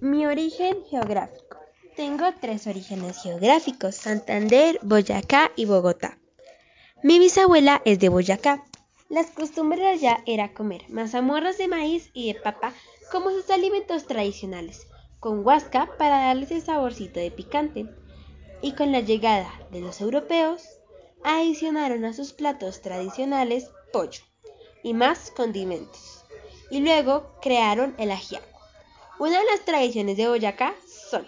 Mi origen geográfico. Tengo tres orígenes geográficos, Santander, Boyacá y Bogotá. Mi bisabuela es de Boyacá. Las costumbres allá era comer mazamorras de maíz y de papa como sus alimentos tradicionales, con huasca para darles el saborcito de picante. Y con la llegada de los europeos, adicionaron a sus platos tradicionales pollo y más condimentos. Y luego crearon el ajiaco. Una de las tradiciones de Boyacá son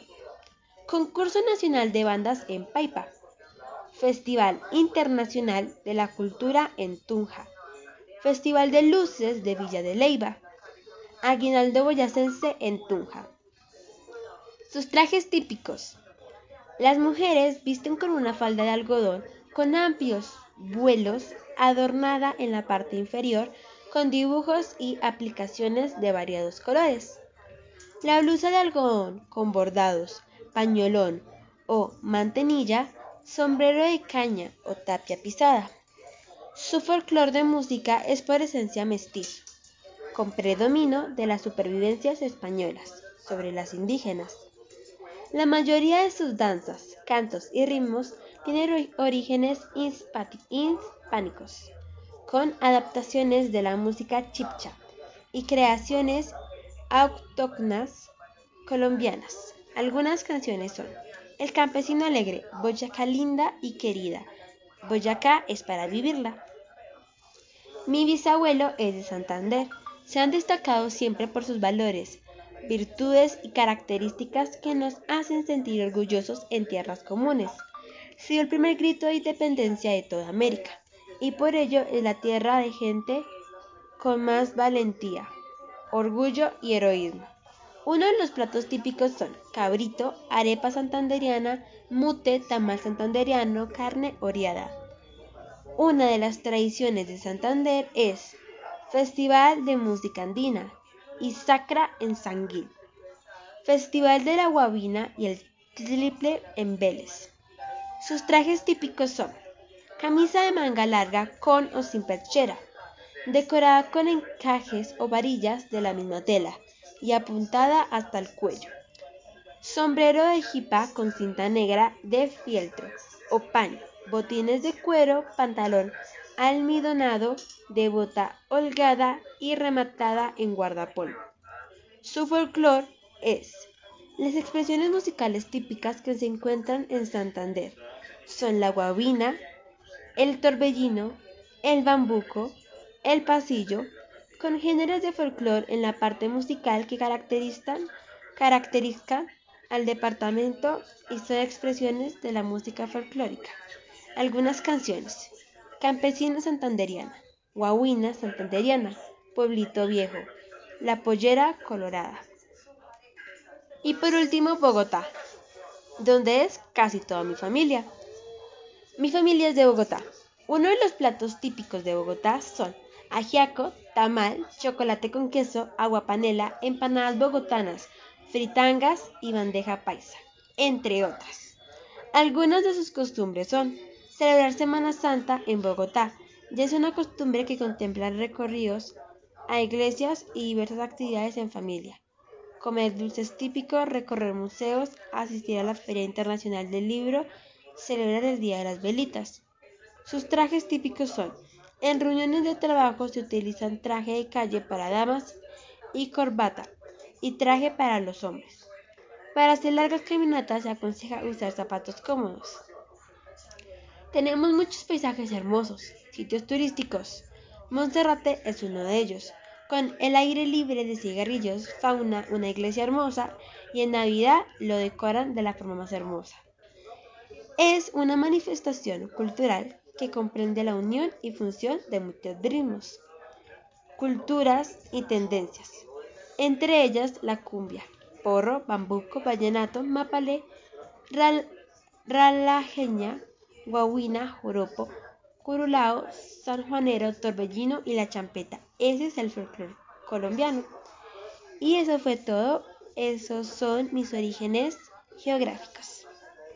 Concurso Nacional de Bandas en Paipa, Festival Internacional de la Cultura en Tunja, Festival de Luces de Villa de Leiva, Aguinaldo Boyacense en Tunja. Sus trajes típicos. Las mujeres visten con una falda de algodón con amplios vuelos adornada en la parte inferior con dibujos y aplicaciones de variados colores. La blusa de algodón con bordados, pañolón o mantenilla, sombrero de caña o tapia pisada. Su folclor de música es por esencia mestizo, con predomino de las supervivencias españolas sobre las indígenas. La mayoría de sus danzas, cantos y ritmos tienen orígenes hispánicos, con adaptaciones de la música chipcha y creaciones autóctonas colombianas. Algunas canciones son El campesino alegre, Boyacá linda y querida, Boyacá es para vivirla. Mi bisabuelo es de Santander. Se han destacado siempre por sus valores, virtudes y características que nos hacen sentir orgullosos en tierras comunes. Sido el primer grito de independencia de toda América y por ello es la tierra de gente con más valentía, orgullo y heroísmo. Uno de los platos típicos son cabrito, arepa santanderiana, mute, tamal santanderiano, carne oreada. Una de las tradiciones de Santander es Festival de Música Andina y Sacra en Sanguín, Festival de la Guabina y el Triple en Vélez. Sus trajes típicos son camisa de manga larga con o sin perchera, decorada con encajes o varillas de la misma tela y apuntada hasta el cuello. Sombrero de jipa con cinta negra de fieltro o paño, botines de cuero, pantalón almidonado de bota holgada y rematada en guardapolvo. Su folclor es las expresiones musicales típicas que se encuentran en Santander son la guabina, el torbellino, el bambuco, el pasillo, con géneros de folclore en la parte musical que caracterizan, caracterizan al departamento y son expresiones de la música folclórica. Algunas canciones. Campesina Santanderiana, Guaguina Santanderiana, Pueblito Viejo, La Pollera Colorada. Y por último, Bogotá, donde es casi toda mi familia. Mi familia es de Bogotá. Uno de los platos típicos de Bogotá son ajiaco, tamal, chocolate con queso, agua panela, empanadas bogotanas, fritangas y bandeja paisa, entre otras. Algunas de sus costumbres son celebrar Semana Santa en Bogotá, ya es una costumbre que contempla recorridos a iglesias y diversas actividades en familia. Comer dulces típicos, recorrer museos, asistir a la Feria Internacional del Libro, celebrar el Día de las Velitas. Sus trajes típicos son, en reuniones de trabajo se utilizan traje de calle para damas y corbata y traje para los hombres. Para hacer largas caminatas se aconseja usar zapatos cómodos. Tenemos muchos paisajes hermosos, sitios turísticos. Monserrate es uno de ellos, con el aire libre de cigarrillos, fauna, una iglesia hermosa y en Navidad lo decoran de la forma más hermosa. Es una manifestación cultural que comprende la unión y función de muchos ritmos, culturas y tendencias, entre ellas la cumbia, porro, bambuco, vallenato, mapalé, ralajeña, guaguina, joropo, curulao, sanjuanero, torbellino y la champeta. Ese es el folclore colombiano. Y eso fue todo. Esos son mis orígenes geográficos.